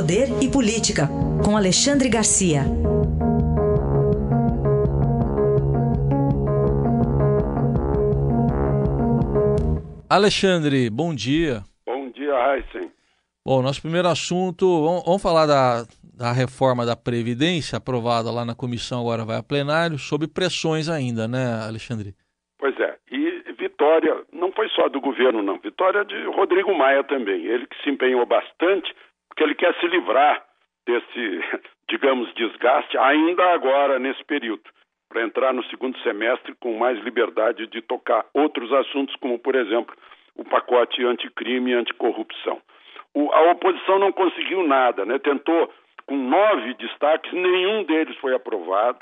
Poder e Política, com Alexandre Garcia. Alexandre, bom dia. Bom dia, Heisen. Bom, nosso primeiro assunto, vamos, vamos falar da, da reforma da Previdência, aprovada lá na comissão, agora vai a plenário, sob pressões ainda, né, Alexandre? Pois é, e vitória não foi só do governo, não, vitória de Rodrigo Maia também, ele que se empenhou bastante, porque ele quer se livrar desse, digamos, desgaste ainda agora, nesse período, para entrar no segundo semestre com mais liberdade de tocar outros assuntos, como, por exemplo, o pacote anticrime e anticorrupção. O, a oposição não conseguiu nada, né? tentou com nove destaques, nenhum deles foi aprovado.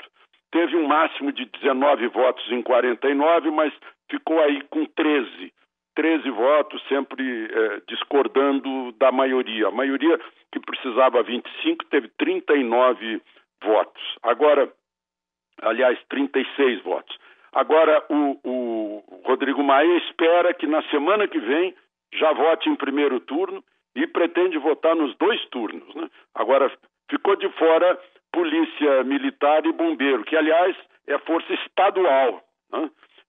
Teve um máximo de 19 votos em 49, mas ficou aí com 13. 13 votos, sempre eh, discordando da maioria. A maioria que precisava 25 teve 39 votos. Agora, aliás, 36 votos. Agora, o, o Rodrigo Maia espera que na semana que vem já vote em primeiro turno e pretende votar nos dois turnos. Né? Agora, ficou de fora polícia militar e bombeiro, que, aliás, é força estadual.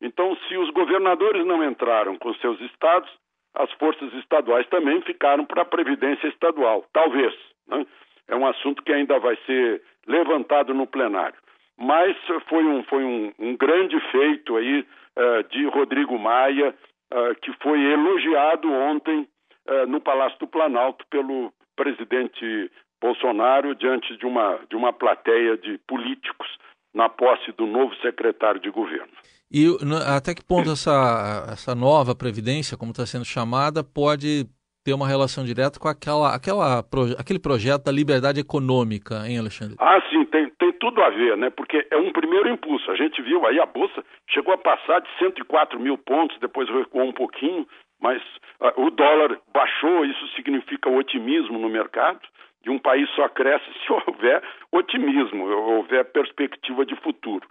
Então, se os governadores não entraram com seus estados, as forças estaduais também ficaram para a Previdência Estadual. Talvez. Né? É um assunto que ainda vai ser levantado no plenário. Mas foi um, foi um, um grande feito aí uh, de Rodrigo Maia, uh, que foi elogiado ontem uh, no Palácio do Planalto pelo presidente Bolsonaro diante de uma, de uma plateia de políticos na posse do novo secretário de governo. E até que ponto essa, essa nova Previdência, como está sendo chamada, pode ter uma relação direta com aquela, aquela, aquele projeto da liberdade econômica, hein, Alexandre? Ah, sim, tem, tem tudo a ver, né? Porque é um primeiro impulso. A gente viu aí a Bolsa chegou a passar de 104 mil pontos, depois recuou um pouquinho, mas uh, o dólar baixou, isso significa otimismo no mercado. E um país só cresce se houver otimismo, houver perspectiva de futuro.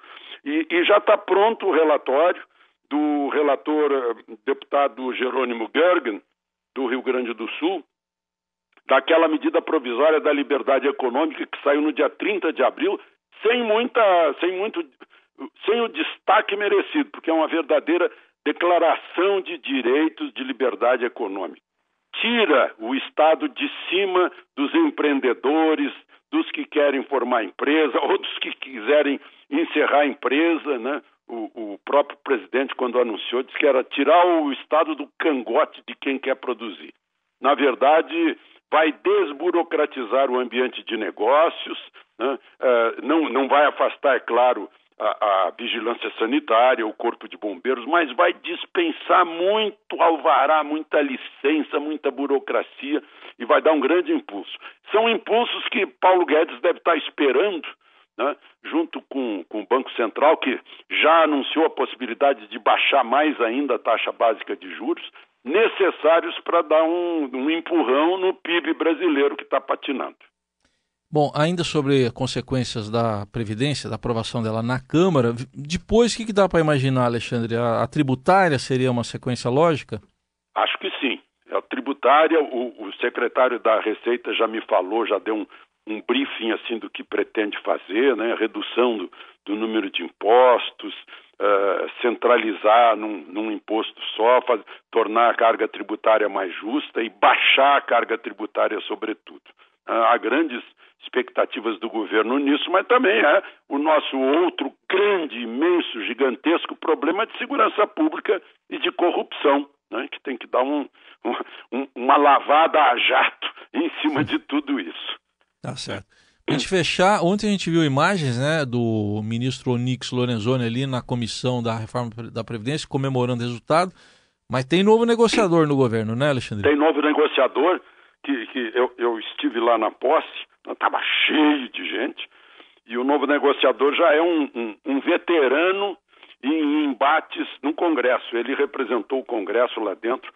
E, e já está pronto o relatório do relator eh, deputado Jerônimo Gergen, do Rio Grande do Sul, daquela medida provisória da liberdade econômica que saiu no dia 30 de abril, sem muita, sem muito, sem o destaque merecido, porque é uma verdadeira declaração de direitos de liberdade econômica. Tira o Estado de cima dos empreendedores, dos que querem formar empresa ou dos que quiserem encerrar a empresa, né? O, o, próprio presidente, quando anunciou, disse que era tirar o Estado do cangote de quem quer produzir. Na verdade, vai desburocratizar o ambiente de negócios, né? uh, não, não vai afastar, é claro, a, a, vigilância sanitária, o corpo de bombeiros, mas vai dispensar muito alvará, muita licença, muita burocracia e vai dar um grande impulso. São impulsos que Paulo Guedes deve estar esperando né, junto com, com o Banco Central, que já anunciou a possibilidade de baixar mais ainda a taxa básica de juros, necessários para dar um, um empurrão no PIB brasileiro que está patinando. Bom, ainda sobre consequências da Previdência, da aprovação dela na Câmara, depois o que, que dá para imaginar, Alexandre? A, a, tributária seria uma sequência lógica? Acho que sim. A tributária, o, o secretário da Receita já me falou, já deu um, um briefing assim do que pretende fazer, né? redução do, do número de impostos, uh, centralizar num, num, imposto só, tornar a carga tributária mais justa e baixar a carga tributária sobretudo. Há grandes expectativas do governo nisso, mas também é o nosso outro grande, imenso, gigantesco problema de segurança pública e de corrupção, né? que tem que dar um, um, uma lavada a jato em cima de tudo isso. Tá certo. A gente fechar, ontem a gente viu imagens né, do ministro Onix Lorenzoni ali na comissão da reforma da Previdência comemorando o resultado, mas tem novo negociador no governo, né, Alexandre? Tem novo negociador, que, que eu, eu estive lá na posse, estava cheio de gente, e o novo negociador já é um, um, um veterano em embates no Congresso. Ele representou o Congresso lá dentro,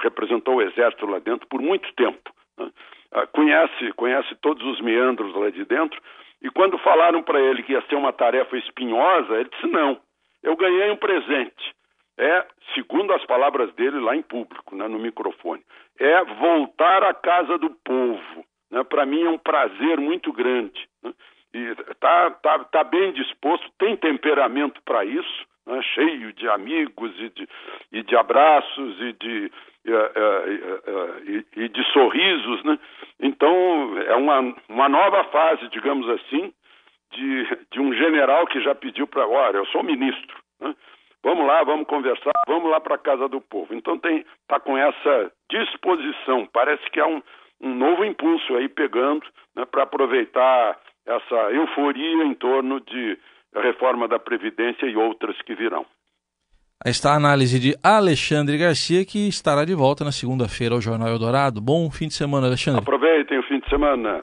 representou o Exército lá dentro por muito tempo. Né? Ah, conhece, conhece todos os meandros lá de dentro, e quando falaram para ele que ia ser uma tarefa espinhosa, ele disse: não, eu ganhei um presente. É, segundo as palavras dele lá em público, né, no microfone, é voltar à casa do povo, né, para mim é um prazer muito grande. Né? E está tá, tá bem disposto, tem temperamento para isso, né? cheio de amigos e de, e de abraços e de, e, e, e de sorrisos. Né? Então, é uma, uma nova fase, digamos assim, de, de um general que já pediu para. Olha, eu sou ministro. Vamos lá, vamos conversar, vamos lá para a casa do povo. Então tem está com essa disposição. Parece que há um, um novo impulso aí pegando né, para aproveitar essa euforia em torno de reforma da Previdência e outras que virão. Aí está a análise de Alexandre Garcia, que estará de volta na segunda-feira ao Jornal Eldorado. Bom fim de semana, Alexandre. Aproveitem o fim de semana.